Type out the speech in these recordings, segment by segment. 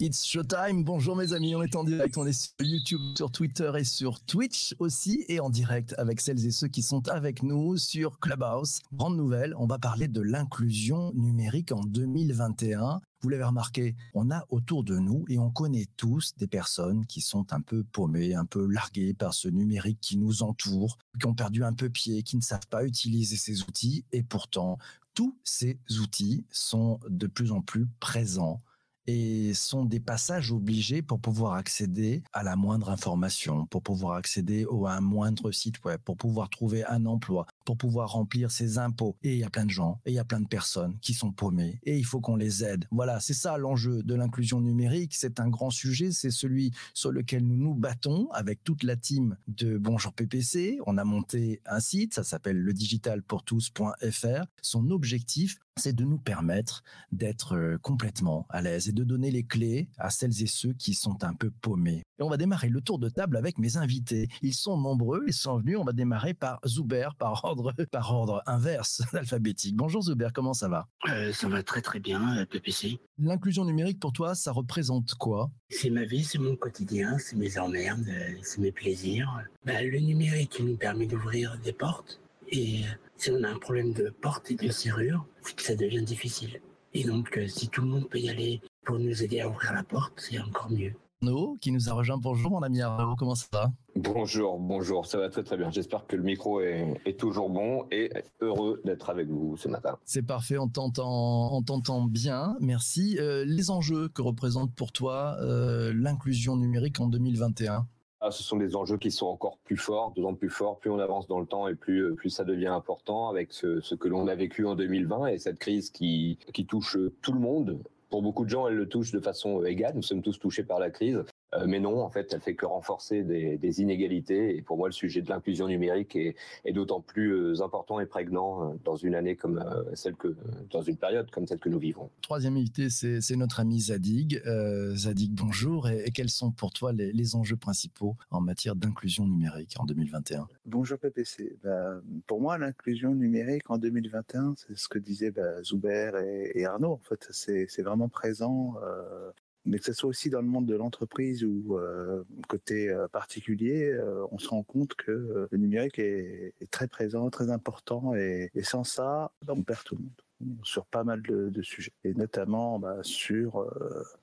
It's showtime. Bonjour mes amis, on est en direct, on est sur YouTube, sur Twitter et sur Twitch aussi et en direct avec celles et ceux qui sont avec nous sur Clubhouse. Grande nouvelle, on va parler de l'inclusion numérique en 2021. Vous l'avez remarqué, on a autour de nous et on connaît tous des personnes qui sont un peu paumées, un peu larguées par ce numérique qui nous entoure, qui ont perdu un peu pied, qui ne savent pas utiliser ces outils et pourtant tous ces outils sont de plus en plus présents et sont des passages obligés pour pouvoir accéder à la moindre information, pour pouvoir accéder à un moindre site web, pour pouvoir trouver un emploi, pour pouvoir remplir ses impôts. Et il y a plein de gens, et il y a plein de personnes qui sont paumées, et il faut qu'on les aide. Voilà, c'est ça l'enjeu de l'inclusion numérique. C'est un grand sujet, c'est celui sur lequel nous nous battons avec toute la team de Bonjour PPC. On a monté un site, ça s'appelle le digitalpourtous.fr. Son objectif, c'est de nous permettre d'être euh, complètement à l'aise et de donner les clés à celles et ceux qui sont un peu paumés. Et on va démarrer le tour de table avec mes invités. Ils sont nombreux, ils sont venus. On va démarrer par Zuber, par ordre, par ordre inverse alphabétique. Bonjour Zuber, comment ça va? Euh, Ça va très très bien, euh, PPC. L'inclusion numérique pour toi, ça représente quoi? C'est ma vie, c'est mon quotidien, c'est mes emmerdes, c'est mes plaisirs. Bah, le numérique nous permet d'ouvrir des portes et si on a un problème de porte et de serrure, c'est que ça devient difficile. Et donc, euh, si tout le monde peut y aller pour nous aider à ouvrir la porte, c'est encore mieux. Arnaud, qui nous a rejoint. Bonjour, mon ami Arnaud, comment ça va? Bonjour, bonjour, ça va très très bien. J'espère que le micro est, toujours bon et heureux d'être avec vous ce matin. C'est parfait, on t'entend, on t'entend bien, merci. Euh, les enjeux que représente pour toi euh, l'inclusion numérique en 2021 ah, ce sont des enjeux qui sont encore plus forts, deux ans plus forts, plus on avance dans le temps et plus euh, plus ça devient important avec ce, ce que l'on a vécu en 2020 et cette crise qui qui touche tout le monde. Pour beaucoup de gens, elle le touche de façon égale. Nous sommes tous touchés par la crise. Euh, mais non, en fait, elle fait que renforcer des, des inégalités. Et pour moi, le sujet de l'inclusion numérique est, est d'autant plus euh, important et prégnant euh, dans une année comme celle que, dans une période comme celle que nous vivons. Troisième invité, c'est notre ami Zadig. Euh, Zadig, bonjour. Et, quels sont pour toi les, les enjeux principaux en matière d'inclusion numérique en 2021 Bonjour PPC. Bah, pour moi, l'inclusion numérique en 2021, c'est ce que disaient bah, Zuber et, et, Arnaud. En fait, c'est vraiment présent. Euh, mais que ce soit aussi dans le monde de l'entreprise ou euh, côté euh, particulier, euh, on se rend compte que le numérique est, très présent, très important, et, sans ça, on perd tout le monde sur pas mal de, sujets, et notamment bah, sur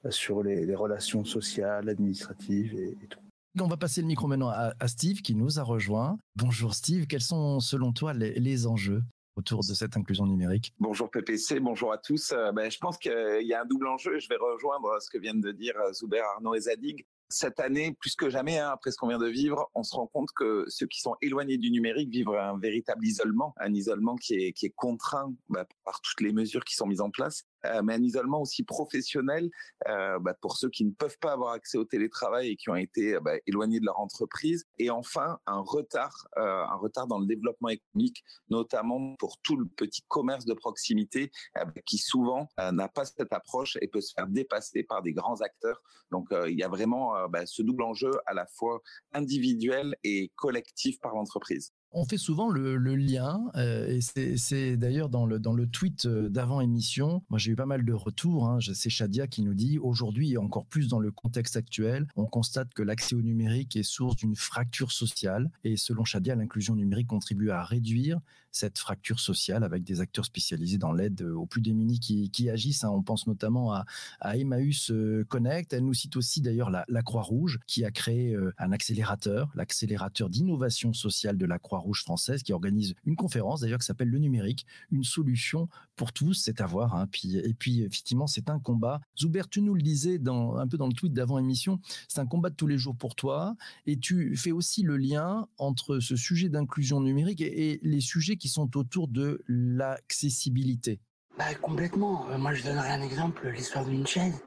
sur les, relations sociales, administratives et, tout. On va passer le micro maintenant à, Steve qui nous a rejoint. Bonjour Steve, quels sont selon toi les enjeux? Autour de cette inclusion numérique Bonjour PPC, bonjour à tous. Euh, ben, je pense qu'il y a un double enjeu. Je vais rejoindre ce que viennent de dire euh, Zuber, Arnaud et Zadig. Cette année, plus que jamais, hein, après ce qu'on vient de vivre, on se rend compte que ceux qui sont éloignés du numérique vivent un véritable isolement, un isolement qui est, contraint bah, par toutes les mesures qui sont mises en place. Euh, mais un isolement aussi professionnel euh, bah, pour ceux qui ne peuvent pas avoir accès au télétravail et qui ont été bah, éloignés de leur entreprise. Et enfin, un retard, euh, un retard dans le développement économique, notamment pour tout le petit commerce de proximité euh, bah, qui souvent euh, n'a pas cette approche et peut se faire dépasser par des grands acteurs. Donc, euh, il y a vraiment ce double enjeu à la fois individuel et collectif par l'entreprise on fait souvent le, lien, euh, et c'est d'ailleurs dans le, dans le tweet euh, d'avant émission, moi j'ai eu pas mal de retours, hein, c'est Shadia qui nous dit, aujourd'hui et encore plus dans le contexte actuel, on constate que l'accès au numérique est source d'une fracture sociale, et selon Shadia, l'inclusion numérique contribue à réduire cette fracture sociale avec des acteurs spécialisés dans l'aide aux plus démunis qui, qui agissent. Hein. On pense notamment à, à Emmaüs euh, Connect, elle nous cite aussi d'ailleurs la, la Croix-Rouge qui a créé euh, un accélérateur, l'accélérateur d'innovation sociale de la Croix-Rouge Rouge française qui organise une conférence d'ailleurs qui s'appelle Le numérique, une solution pour tous, c'est à voir. Hein. Puis, et puis effectivement, c'est un combat. Zuber, tu nous le disais dans, un peu dans le tweet d'avant émission, c'est un combat de tous les jours pour toi et tu fais aussi le lien entre ce sujet d'inclusion numérique et, les sujets qui sont autour de l'accessibilité. Bah, complètement. Euh, moi, je donnerai un exemple, l'histoire d'une chaise.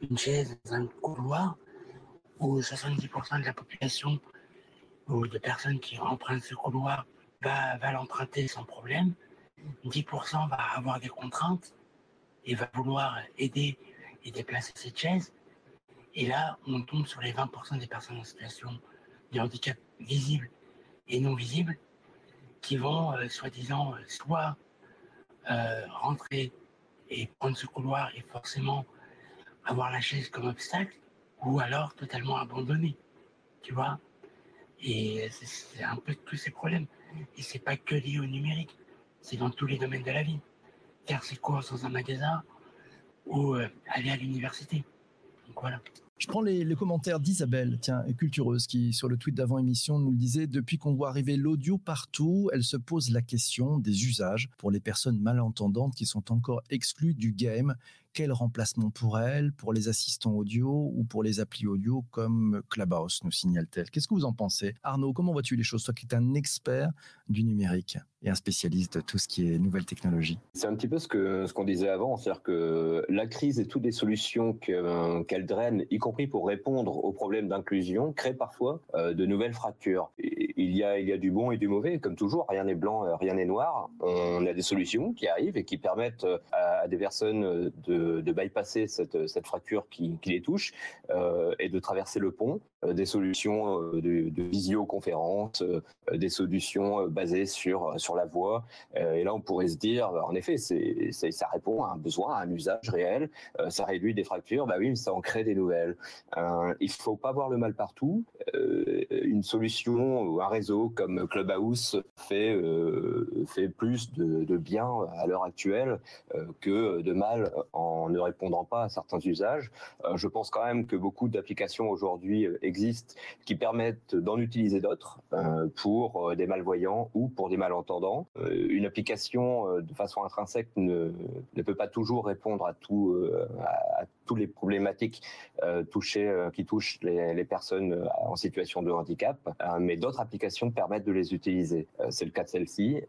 Une chaise dans un couloir où 70% de la population ou de personnes qui empruntent ce couloir va, va l'emprunter sans problème. 10% va avoir des contraintes et va vouloir aider et déplacer cette chaise. Et là, on tombe sur les 20% des personnes en situation de handicap visible et non visible qui vont, euh, soi-disant, euh, soit euh, rentrer et prendre ce couloir et forcément avoir la chaise comme obstacle, ou alors totalement abandonner, tu vois? Et c'est un peu tous ces problèmes. Et c'est pas que lié au numérique, c'est dans tous les domaines de la vie. Faire ses courses dans un magasin ou euh, aller à l'université. Donc voilà. Je prends les, commentaires d'Isabelle, tiens, cultureuse, qui sur le tweet d'avant émission nous le disait depuis qu'on voit arriver l'audio partout, elle se pose la question des usages pour les personnes malentendantes qui sont encore exclues du game quel remplacement pour elle, pour les assistants audio ou pour les applis audio comme Clubhouse, nous signale-t-elle? Qu'est-ce que vous en pensez? Arnaud, comment vois-tu les choses? Toi qui es un expert du numérique et un spécialiste de tout ce qui est nouvelles technologies. C'est un petit peu ce que ce qu'on disait avant, c'est-à-dire que la crise et toutes les solutions qu'elle draine, y compris pour répondre aux problèmes d'inclusion, créent parfois euh, de nouvelles fractures. il y a il y a du bon et du mauvais, comme toujours, rien n'est blanc, euh, rien n'est noir. On a des solutions qui arrivent et qui permettent euh, à des personnes de de, bypasser cette, cette fracture qui, les touche euh, et de traverser le pont. Euh, des solutions euh, de, de visioconférence, des solutions basées sur, sur la voix. et là, on pourrait se dire, en effet, c'est, ça répond à un besoin, à un usage réel. ça réduit des fractures, bah oui, mais ça en crée des nouvelles. il faut pas voir le mal partout. une solution ou un réseau comme Clubhouse fait, fait plus de, de bien à l'heure actuelle que de mal en en ne répondant pas à certains usages. Euh, je pense quand même que beaucoup d'applications aujourd'hui euh, existent qui permettent d'en utiliser d'autres euh, pour des malvoyants ou pour des malentendants. une application de façon intrinsèque ne, ne peut pas toujours répondre à tout à, toutes les problématiques touchées qui touchent les, les, personnes en situation de handicap, mais d'autres applications permettent de les utiliser. C'est le cas de celle-ci.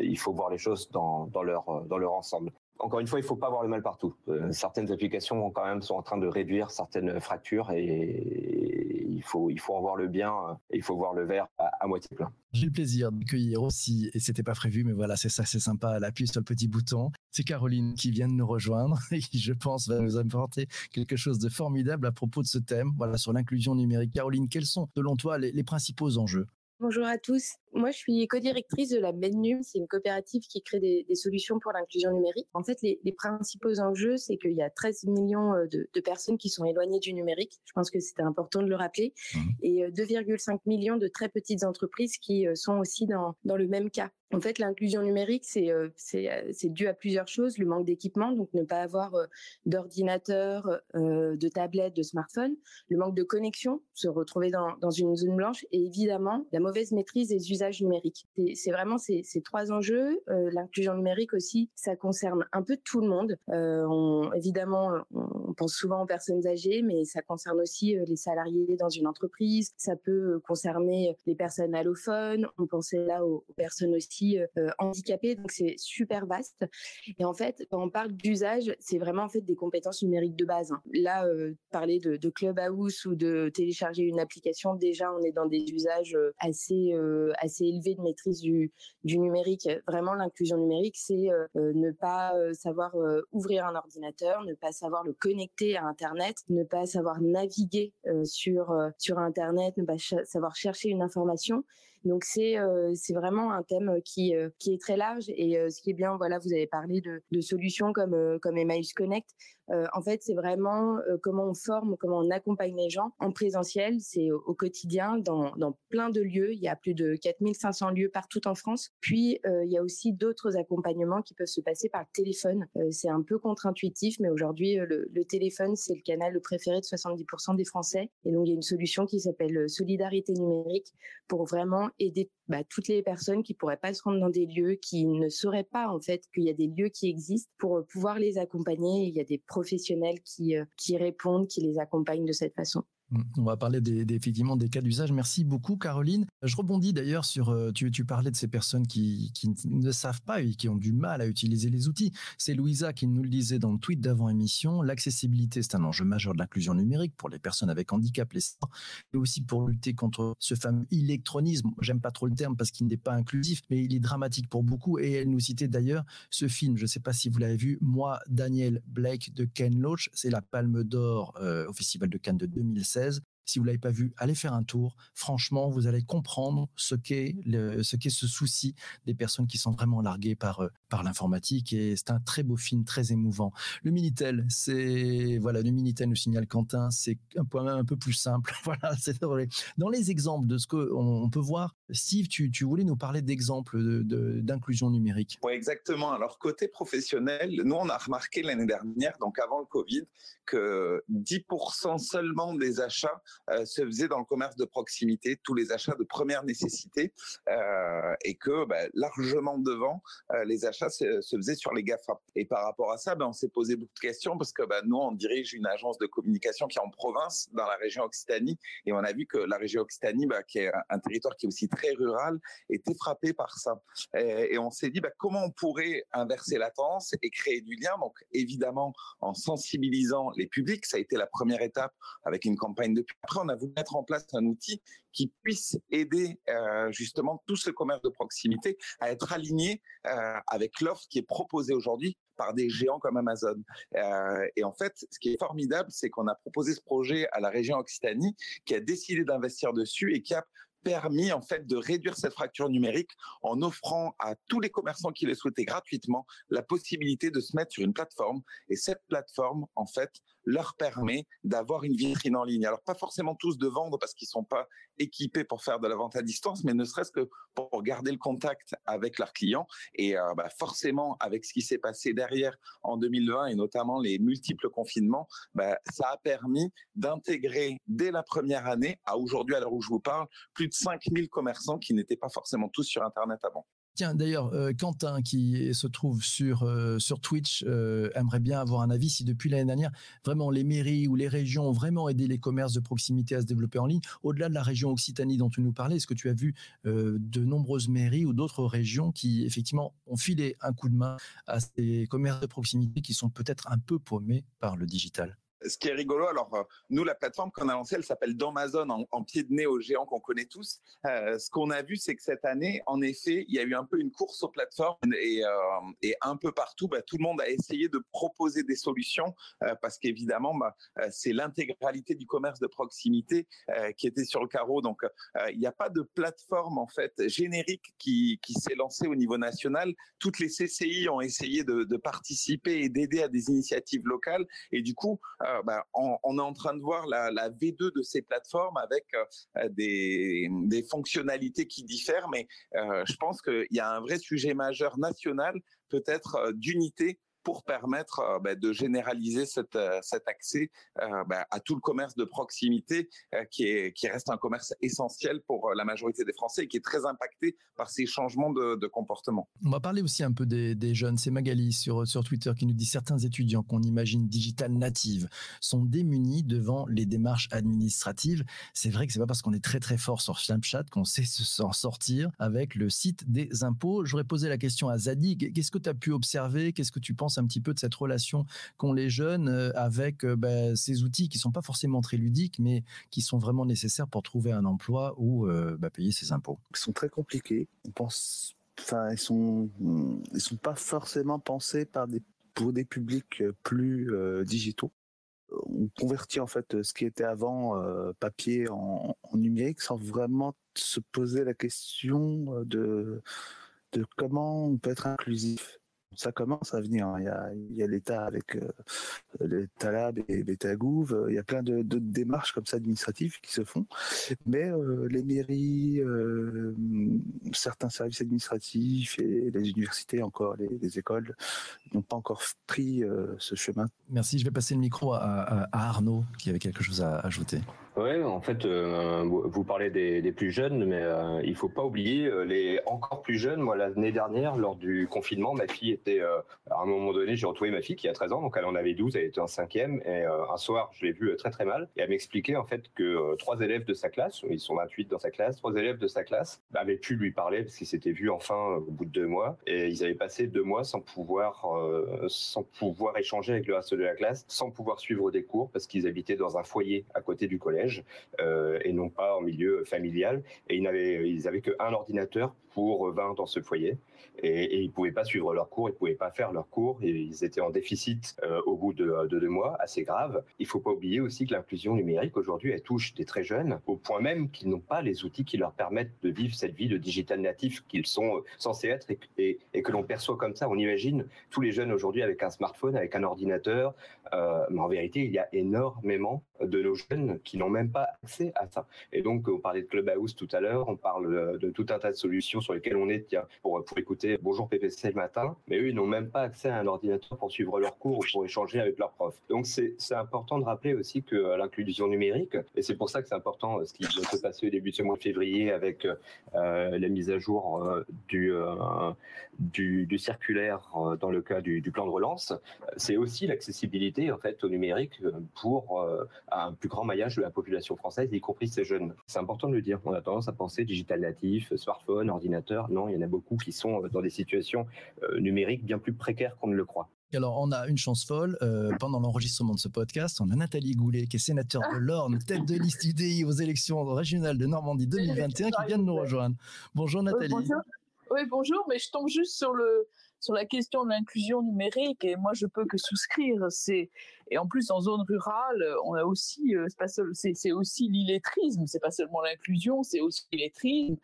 il faut voir les choses dans, dans leur dans leur ensemble encore une fois, il ne faut pas voir le mal partout. Euh, certaines applications quand même sont en train de réduire certaines fractures et il faut, il faut en voir le bien et il faut voir le verre à, moitié plein. J'ai le plaisir d'accueillir aussi, et c'était pas prévu, mais voilà, c'est ça, c'est sympa, elle appuie sur le petit bouton. C'est Caroline qui vient de nous rejoindre et qui, je pense, va nous apporter quelque chose de formidable à propos de ce thème, voilà, sur l'inclusion numérique. Caroline, quels sont, selon toi, les principaux enjeux? Bonjour à tous. Moi, je suis co-directrice de la MENNUM. C'est une coopérative qui crée des, solutions pour l'inclusion numérique. En fait, les, principaux enjeux, c'est qu'il y a 13 millions euh, de, personnes qui sont éloignées du numérique. Je pense que c'était important de le rappeler. Mmh. Et 2,5 euh, millions de très petites entreprises qui euh, sont aussi dans, dans le même cas. En fait, l'inclusion numérique, c'est c'est dû à plusieurs choses. Le manque d'équipement, donc ne pas avoir d'ordinateur, de tablette, de smartphone. Le manque de connexion, se retrouver dans, dans une zone blanche. Et évidemment, la mauvaise maîtrise des usages numérique. C'est vraiment ces, trois enjeux. Euh, l'inclusion numérique aussi, ça concerne un peu tout le monde. Euh, évidemment, on pense souvent aux personnes âgées, mais ça concerne aussi euh, les salariés dans une entreprise. Ça peut concerner les personnes allophones. On pensait là aux, personnes aussi handicapées. Donc c'est super vaste. Et en fait, quand on parle d'usage, c'est vraiment en fait des compétences numériques de base. Hein. Là, parler de, de Clubhouse ou de télécharger une application, déjà on est dans des usages assez assez élevé de maîtrise du, numérique. Vraiment, l'inclusion numérique, c'est euh, euh, ne pas euh, savoir ouvrir un ordinateur, ne pas savoir le connecter à Internet, ne pas savoir naviguer sur sur Internet, ne pas savoir chercher une information. Donc c'est c'est vraiment un thème qui qui est très large et ce qui est bien voilà vous avez parlé de, solutions comme comme Emmaüs Connect en fait, c'est vraiment comment on forme, comment on accompagne les gens en présentiel. C'est au, quotidien dans, dans, plein de lieux. Il y a plus de 4500 lieux partout en France. Puis, il y a aussi d'autres accompagnements qui peuvent se passer par le téléphone. c'est un peu contre-intuitif, mais aujourd'hui, le, le, téléphone, c'est le canal préféré de 70% des Français. Et donc, il y a une solution qui s'appelle Solidarité numérique pour vraiment aider bah, toutes les personnes qui pourraient pas se rendre dans des lieux, qui ne sauraient pas en fait qu'il y a des lieux qui existent pour pouvoir les accompagner. Il y a des professionnels qui, euh, qui répondent, qui les accompagnent de cette façon. Mm. On va parler des, effectivement des cas d'usage. Merci beaucoup, Caroline. Je rebondis d'ailleurs sur, euh, tu, parlais de ces personnes qui, ne savent pas et qui ont du mal à utiliser les outils. C'est Louisa qui nous le disait dans le tweet d'avant émission. L'accessibilité, c'est un enjeu majeur de l'inclusion numérique pour les personnes avec handicap, les et aussi pour lutter contre ce fameux électronisme. J'aime pas trop le terme parce qu'il n'est pas inclusif, mais il est dramatique pour beaucoup. Et elle nous citait d'ailleurs ce film, je ne sais pas si vous l'avez vu, Moi, Daniel Blake de Ken Loach. C'est la Palme d'Or euh, au Festival de Cannes de 2016 says Si vous l'avez pas vu, allez faire un tour. Franchement, vous allez comprendre ce qu'est ce souci des personnes qui sont vraiment larguées par euh, par l'informatique et c'est un très beau film, très émouvant. Le Minitel, c'est voilà, le Minitel nous signale Quentin, c'est un point un peu plus simple. voilà, c'est dans les exemples de ce que on, peut voir. Steve, tu, tu voulais nous parler d'exemples d'inclusion numérique. Oui, exactement. Alors côté professionnel, nous on a remarqué l'année dernière, donc avant le Covid, que 10% seulement des achats se faisaient dans le commerce de proximité, tous les achats de première nécessité, euh, et que bah, largement devant, euh, les achats se, faisaient sur les GAFA. Et par rapport à ça, ben, on s'est posé beaucoup de questions parce que bah, nous, on dirige une agence de communication qui est en province, dans la région Occitanie, et on a vu que la région Occitanie, bah, qui est un territoire qui est aussi très rural, était frappée par ça. Et, on s'est dit comment on pourrait inverser la tendance et créer du lien? Donc évidemment, en sensibilisant les publics. Ça a été la première étape avec une campagne de. Après, on a voulu mettre en place un outil qui puisse aider euh, justement tout ce commerce de proximité à être aligné euh, avec l'offre qui est proposée aujourd'hui par des géants comme Amazon. Euh, et en fait, ce qui est formidable, c'est qu'on a proposé ce projet à la région Occitanie, qui a décidé d'investir dessus et qui a permis en fait de réduire cette fracture numérique en offrant à tous les commerçants qui le souhaitaient gratuitement la possibilité de se mettre sur une plateforme et cette plateforme en fait leur permet d'avoir une vitrine en ligne. Alors pas forcément tous de vendre parce qu'ils sont pas équipés pour faire de la vente à distance, mais ne serait-ce que pour garder le contact avec leurs clients. Et euh, bah, forcément, avec ce qui s'est passé derrière en 2020 et notamment les multiples confinements, bah, ça a permis d'intégrer dès la première année, à aujourd'hui à l'heure où je vous parle, plus de 5000 commerçants qui n'étaient pas forcément tous sur Internet avant. Tiens, d'ailleurs, euh, Quentin, qui se trouve sur, euh, Twitch, euh, aimerait bien avoir un avis si depuis l'année dernière, vraiment les mairies ou les régions ont vraiment aidé les commerces de proximité à se développer en ligne. Au-delà de la région Occitanie dont tu nous parlais, est-ce que tu as vu de nombreuses mairies ou d'autres régions qui, effectivement, ont filé un coup de main à ces commerces de proximité qui sont peut-être un peu paumés par le digital? Ce qui est rigolo, alors euh, nous, la plateforme qu'on a lancée, elle s'appelle d'Amazon en, pied de nez aux géants qu'on connaît tous. Euh, ce qu'on a vu, c'est que cette année, en effet, il y a eu un peu une course aux plateformes et, euh, un peu partout, bah, tout le monde a essayé de proposer des solutions parce qu'évidemment, bah, c'est l'intégralité du commerce de proximité qui était sur le carreau. Donc, il n'y a pas de plateforme en fait générique qui, s'est lancée au niveau national. Toutes les CCI ont essayé de participer et d'aider à des initiatives locales et du coup, bah, on, est en train de voir la, V2 de ces plateformes avec euh, des, fonctionnalités qui diffèrent, mais euh, je pense qu'il y a un vrai sujet majeur national, peut-être euh, d'unité pour permettre euh, bah, de généraliser euh, cet accès euh, bah, à tout le commerce de proximité qui, est, qui reste un commerce essentiel pour la majorité des Français et qui est très impacté par ces changements de, comportement. On va parler aussi un peu des, jeunes. C'est Magali sur, Twitter qui nous dit certains étudiants qu'on imagine digital native sont démunis devant les démarches administratives. C'est vrai que c'est pas parce qu'on est très très fort sur Snapchat qu'on sait s'en sortir avec le site des impôts. J'aurais posé la question à Zadig. Qu'est-ce que tu as pu observer? Qu'est-ce que tu penses un petit peu de cette relation qu'ont les jeunes euh, avec euh, bah, ces outils qui sont pas forcément très ludiques, mais qui sont vraiment nécessaires pour trouver un emploi ou euh, bah, payer ses impôts. Ils sont très compliqués. On pense, enfin, ils sont, ils sont pas forcément pensés par des pour des publics plus digitaux on convertit en fait ce qui était avant papier en, en, numérique sans vraiment se poser la question de, de comment on peut être inclusif ça commence à venir. Il y a, l'État avec euh, l'État Lab et l'État Gouv. Il y a plein de, démarches comme ça administratives qui se font. Mais euh, les mairies, euh, certains services administratifs et les universités encore, les, écoles n'ont pas encore pris ce chemin. Merci. Je vais passer le micro à Arnaud qui avait quelque chose à ajouter. Oui, en fait, euh, vous parlez des, plus jeunes, mais euh, il faut pas oublier euh, les encore plus jeunes. Moi, l'année dernière, lors du confinement, ma fille était, à un moment donné, j'ai retrouvé ma fille qui a 13 ans, donc elle en avait 12, elle était en cinquième, et un soir, je l'ai vue très très mal, et elle m'expliquait en fait que trois élèves de sa classe, ils sont 28 dans sa classe, trois élèves de sa classe avaient pu lui parler parce qu'ils s'étaient vus enfin au bout de deux mois, et ils avaient passé deux mois sans pouvoir, sans pouvoir échanger avec le reste de la classe, sans pouvoir suivre des cours parce qu'ils habitaient dans un foyer à côté du collège. Euh, et non pas en milieu familial. Et ils n'avaient, ils avaient qu'un ordinateur pour 20 dans ce foyer et, ils ne pouvaient pas suivre leurs cours, ils ne pouvaient pas faire leurs cours et ils étaient en déficit euh, au bout de, deux mois, assez grave. Il ne faut pas oublier aussi que l'inclusion numérique aujourd'hui, elle touche des très jeunes au point même qu'ils n'ont pas les outils qui leur permettent de vivre cette vie de digital natif qu'ils sont euh, censés être et, que l'on perçoit comme ça. On imagine tous les jeunes aujourd'hui avec un smartphone, avec un ordinateur, euh, mais en vérité, il y a énormément de nos jeunes qui n'ont même pas accès à ça. Et donc, on parlait de Clubhouse tout à l'heure, on parle de tout un tas de solutions sur lesquelles on est pour, pour écouter Bonjour PPC le matin, mais eux, ils n'ont même pas accès à un ordinateur pour suivre leurs cours ou pour échanger avec leurs profs. Donc, c'est important de rappeler aussi que euh, l'inclusion numérique, et c'est pour ça que c'est important euh, ce qui va se passer au début de ce mois de février avec euh, la mise à jour du, du, du, circulaire dans le cas du, du plan de relance, c'est aussi l'accessibilité en fait au numérique pour un plus grand maillage de la population française, y compris ces jeunes. C'est important de le dire. On a tendance à penser digital natif, smartphone, ordinateur. Non, il y en a beaucoup qui sont dans des situations euh, numériques bien plus précaires qu'on ne le croit. Alors, on a une chance folle. Euh, pendant l'enregistrement de ce podcast, on a Nathalie Goulet, qui est sénateur de l'Orne, tête de liste UDI aux élections régionales de Normandie 2021, qui vient de nous rejoindre. Bonjour Nathalie. bonjour. Oui, bonjour, mais je tombe juste sur le, sur la question de l'inclusion numérique et moi je peux que souscrire. Et en plus en zone rurale, on a aussi euh, c'est c'est aussi l'illettrisme. C'est pas seulement l'inclusion, c'est aussi l'illettrisme.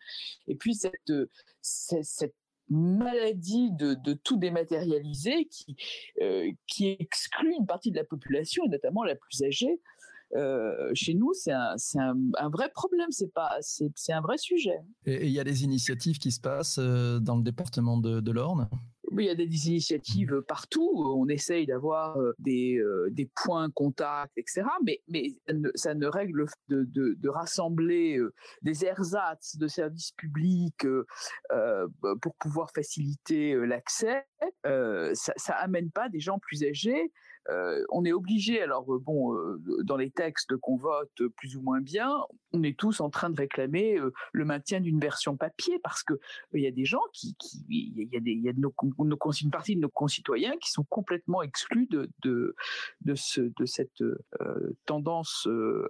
Et puis cette cette maladie de, tout dématérialiser qui euh, qui exclut une partie de la population et notamment la plus âgée. Euh, chez nous, c'est un, vrai problème, c'est pas, c'est un vrai sujet. Et il y a des initiatives qui se passent dans le département de l'Orne? Il y a des initiatives partout. On essaye d'avoir euh, des, euh, des points contacts, etc. Mais, mais ça ne règle de, de, de rassembler euh, des ersatz de services publics pour pouvoir faciliter l'accès. ça, ça amène pas des gens plus âgés on est obligé, alors bon, dans les textes qu'on vote plus ou moins bien, on est tous en train de réclamer le maintien d'une version papier parce que il y a des gens qui, il y a, des, a nos, une partie de nos concitoyens qui sont complètement exclus de de de, ce, de cette tendance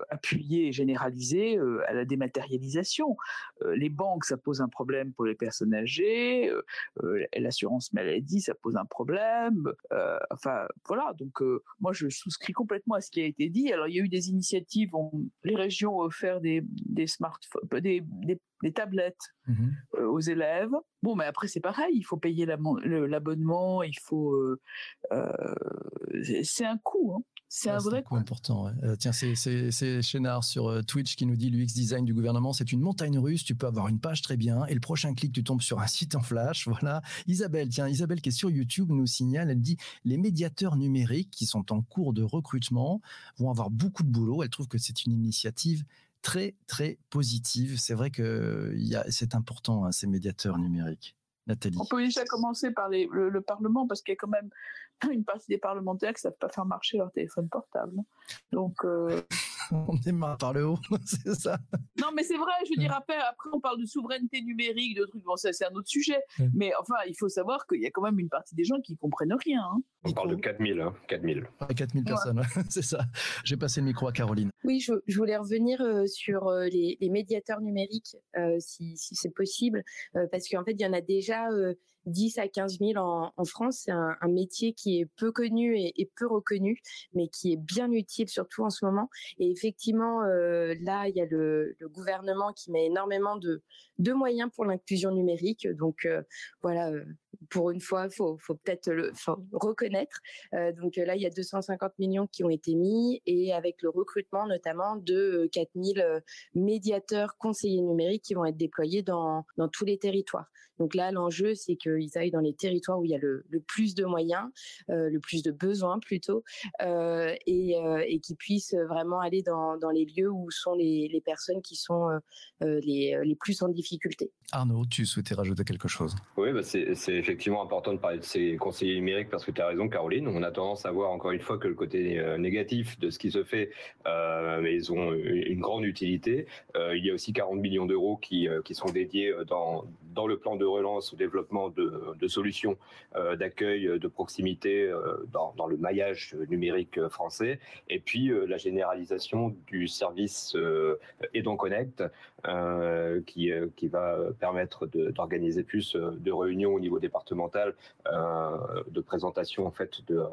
appuyée et généralisée à la dématérialisation. les banques, ça pose un problème pour les personnes âgées. L'assurance maladie, ça pose un problème. enfin, voilà. Donc moi, je souscris complètement à ce qui a été dit. Alors, il y a eu des initiatives, les régions ont offert des, smartphones, des, tablettes mmh euh, aux élèves. Bon, mais après, c'est pareil, il faut payer l'abonnement, il faut. Euh, euh, c'est un coût. Hein. C'est un vrai coup important. Euh, tiens, c'est Chénard sur Twitch qui nous dit l'UX design du gouvernement, c'est une montagne russe. Tu peux avoir une page très bien et le prochain clic, tu tombes sur un site en flash. Voilà. Isabelle, tiens, Isabelle qui est sur YouTube nous signale, elle dit les médiateurs numériques qui sont en cours de recrutement vont avoir beaucoup de boulot. Elle trouve que c'est une initiative très très positive. C'est vrai que c'est important hein, ces médiateurs numériques. Nathalie. On peut déjà commencer par le, Parlement parce qu'il y a quand même une partie des parlementaires qui ne savent pas faire marcher leur téléphone portable. Donc, euh, on démarre par le haut, c'est ça. Non, mais c'est vrai, je veux dire, après, après, on parle de souveraineté numérique, de trucs, bon, ça, c'est un autre sujet. Mais enfin, il faut savoir qu'il y a quand même une partie des gens qui comprennent rien. Hein. On parle de 4000, hein, 4000. 4000 personnes, c'est ça. J'ai passé le micro à Caroline. Oui, je, voulais revenir euh, sur euh, les, médiateurs numériques, si, si c'est possible, parce qu'en fait, il y en a déjà 10 à 15 000 en, en France. C'est un, un, métier qui est peu connu et, et, peu reconnu, mais qui est bien utile, surtout en ce moment. Et effectivement, euh, là, il y a le, le, gouvernement qui met énormément de, de moyens pour l'inclusion numérique. Donc, euh, voilà, euh, pour une fois, faut, faut peut-être le reconnaître. Euh, donc là, il y a 250 millions qui ont été mis et avec le recrutement notamment de 4000 médiateurs conseillers numériques qui vont être déployés dans, dans tous les territoires. Donc là, l'enjeu, c'est qu'ils aillent dans les territoires où il y a le, plus de moyens, euh, le plus de besoins plutôt, euh, et, euh, et qu'ils puissent vraiment aller dans, dans, les lieux où sont les, les personnes qui sont les, les, plus en difficulté. Arnaud, tu souhaitais rajouter quelque chose? Oui, bah c'est effectivement important de parler de ces conseillers numériques parce que tu as raison, Caroline. On a tendance à voir encore une fois que le côté négatif de ce qui se fait, mais ils ont une grande utilité. il y a aussi 40 millions d'euros qui, qui sont dédiés dans dans le plan de relance au développement de, solutions d'accueil de proximité dans, dans, le maillage numérique français, et puis la généralisation du service Edon Connect, qui, qui va permettre d'organiser plus de réunions au niveau départemental, de présentation en fait de,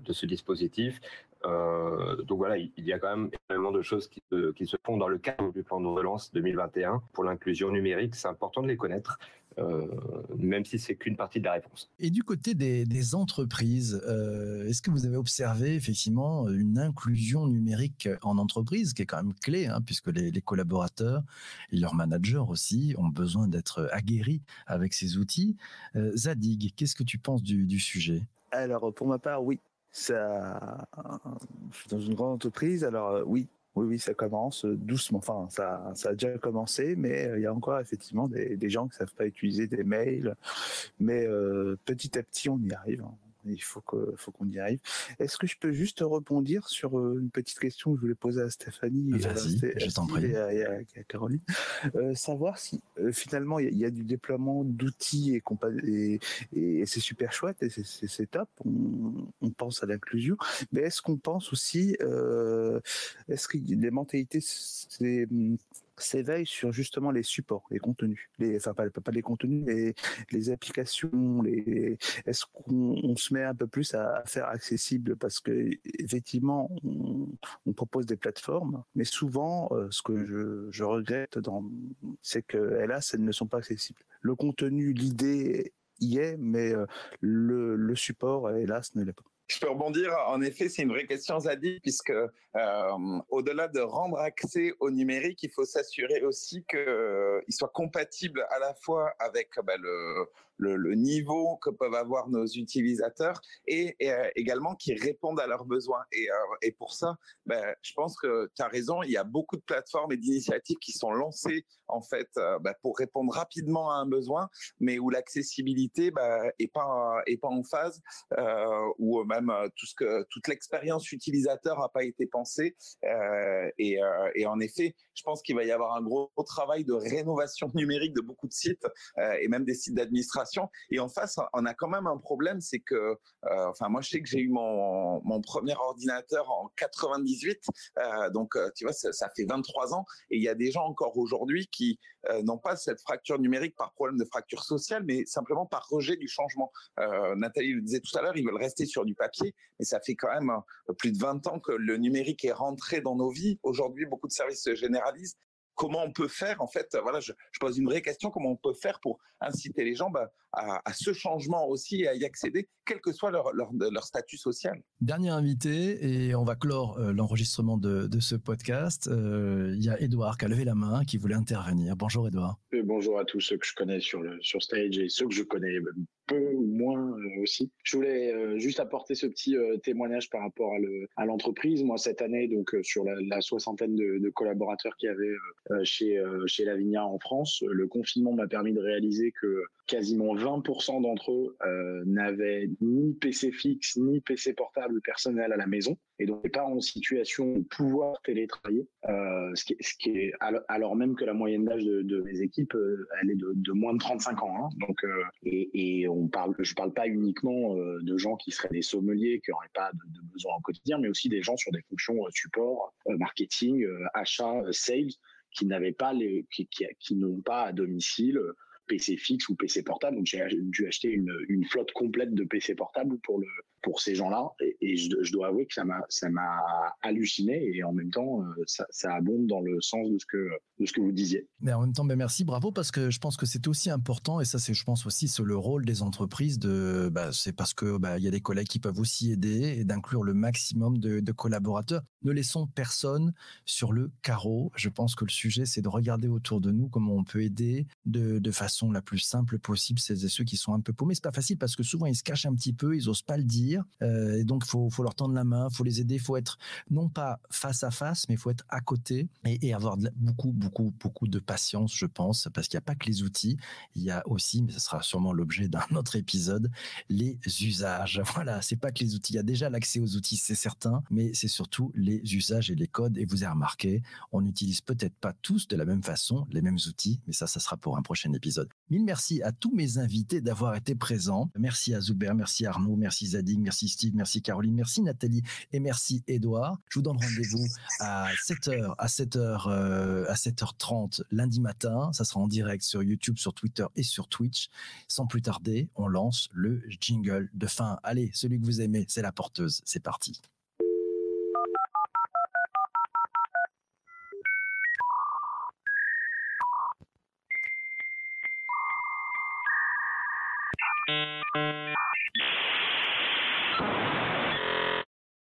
de ce dispositif. donc voilà, il y a quand même énormément de choses qui, qui se font dans le cadre du plan de relance 2021 pour l'inclusion numérique. C'est important de les connaître. Euh, même si c'est qu'une partie de la réponse. Et du côté des, entreprises, euh, est-ce que vous avez observé effectivement une inclusion numérique en entreprise qui est quand même clé, hein, puisque les, collaborateurs et leurs managers aussi ont besoin d'être aguerris avec ces outils. Euh, Zadig, qu'est-ce que tu penses du, sujet? Alors pour ma part, oui. Ça, je suis dans une grande entreprise, alors oui, oui, oui, ça commence doucement. Enfin, ça, ça a déjà commencé, mais il y a encore effectivement des, gens qui savent pas utiliser des mails. Mais petit à petit, on y arrive. Il faut qu'on faut qu'on y arrive. Est-ce que je peux juste rebondir sur euh, une petite question que je voulais poser à Stéphanie et, à, Caroline? Euh, Savoir si euh, finalement il y, a du déploiement d'outils et, et, c'est super chouette et c'est top. On, pense à l'inclusion, mais est-ce qu'on pense aussi, est-ce que les mentalités, c'est s'éveille sur justement les supports, les contenus, les, enfin pas, pas les contenus, mais les applications. Est-ce qu'on se met un peu plus à, faire accessible parce que effectivement on, propose des plateformes, mais souvent euh, ce que je, regrette c'est que hélas elles ne sont pas accessibles. Le contenu, l'idée y est, mais euh, le support hélas ne l'est pas. Je peux rebondir. En effet, c'est une vraie question, Zadi, puisque euh, au-delà de rendre accès au numérique, il faut s'assurer aussi qu'il euh, soit compatible à la fois avec bah, le, le, niveau que peuvent avoir nos utilisateurs et, euh, également qui répondent à leurs besoins. Et, euh, et pour ça, ben, je pense que tu as raison, il y a beaucoup de plateformes et d'initiatives qui sont lancées en fait euh, ben, pour répondre rapidement à un besoin, mais où l'accessibilité ben, pas est pas en phase, ou même tout ce que toute l'expérience utilisateur n'a pas été pensée. Et, en effet, je pense qu'il va y avoir un gros travail de rénovation numérique de beaucoup de sites et même des sites d'administration et en face, on a quand même un problème, c'est que, euh, enfin, moi, je sais que j'ai eu mon, mon, premier ordinateur en 98, euh, donc euh, tu vois, ça, fait 23 ans, et il y a des gens encore aujourd'hui qui n'ont pas cette fracture numérique par problème de fracture sociale, mais simplement par rejet du changement. Nathalie le disait tout à l'heure, ils veulent rester sur du papier, mais ça fait quand même plus de 20 ans que le numérique est rentré dans nos vies. Aujourd'hui, beaucoup de services se généralisent comment on peut faire en fait voilà je, pose une vraie question comment on peut faire pour inciter les gens bah, à, ce changement aussi et à y accéder quel que soit leur, leur, statut social dernier invité et on va clore euh, l'enregistrement de, ce podcast euh, il y a Edouard qui a levé la main qui voulait intervenir bonjour Edouard euh, bonjour à tous ceux que je connais sur le sur stage et ceux que je connais peu ou moins aussi. Je voulais juste apporter ce petit témoignage par rapport à l'entreprise. Moi, cette année, donc sur la, soixantaine de, de, collaborateurs qui avaient euh, chez, euh, chez Lavinia en France. Le confinement m'a permis de réaliser que quasiment 20% d'entre eux euh, n'avaient ni PC fixe ni PC portable personnel à la maison et donc pas en situation de pouvoir télétravailler, ce, qui, ce, qui, est alors même que la moyenne d'âge de, mes équipes, elle est de, moins de 35 ans. Hein. donc et, et, on parle, je parle pas uniquement de gens qui seraient des sommeliers qui n'auraient pas de, de besoins au quotidien, mais aussi des gens sur des fonctions support, marketing, achat, sales qui n'avaient pas les, qui n'ont pas à domicile PC fixe ou PC portable. Donc j'ai dû acheter une, flotte complète de PC portables pour ces gens-là. Je, dois avouer que ça m'a ça m'a halluciné et en même temps euh, ça, abonde dans le sens de ce que de ce que vous disiez. Mais en même temps, ben merci, bravo parce que je pense que c'est aussi important et ça c'est je pense aussi c'est le rôle des entreprises de bah, c'est parce que bah, il y a des collègues qui peuvent aussi aider et d'inclure le maximum de, collaborateurs. Ne laissons personne sur le carreau. Je pense que le sujet c'est de regarder autour de nous comment on peut aider de, de façon la plus simple possible celles et ceux qui sont un peu paumés. C'est pas facile parce que souvent ils se cachent un petit peu, ils osent pas le dire. Euh, et donc, faut, faut leur tendre la main, faut les aider, faut être non pas face à face, mais faut être à côté et, avoir beaucoup, beaucoup, beaucoup de patience, je pense, parce qu'il n'y a pas que les outils, il y a aussi, mais ce sera sûrement l'objet d'un autre épisode, les usages. Voilà, c'est pas que les outils. Il y a déjà l'accès aux outils, c'est certain, mais c'est surtout les usages et les codes. Et vous avez remarqué, on n'utilise peut-être pas tous de la même façon les mêmes outils, mais ça, ça sera pour un prochain épisode. Mille merci à tous mes invités d'avoir été présents. Merci à Zuber, merci Arnaud, merci Zadig, merci Steve, merci Merci Nathalie et merci Edouard. Je vous donne rendez-vous à 7h, à 7h, euh, à 7h30 lundi matin. Ça sera en direct sur YouTube, sur Twitter et sur Twitch. Sans plus tarder, on lance le jingle de fin. Allez, celui que vous aimez, c'est la porteuse. C'est parti.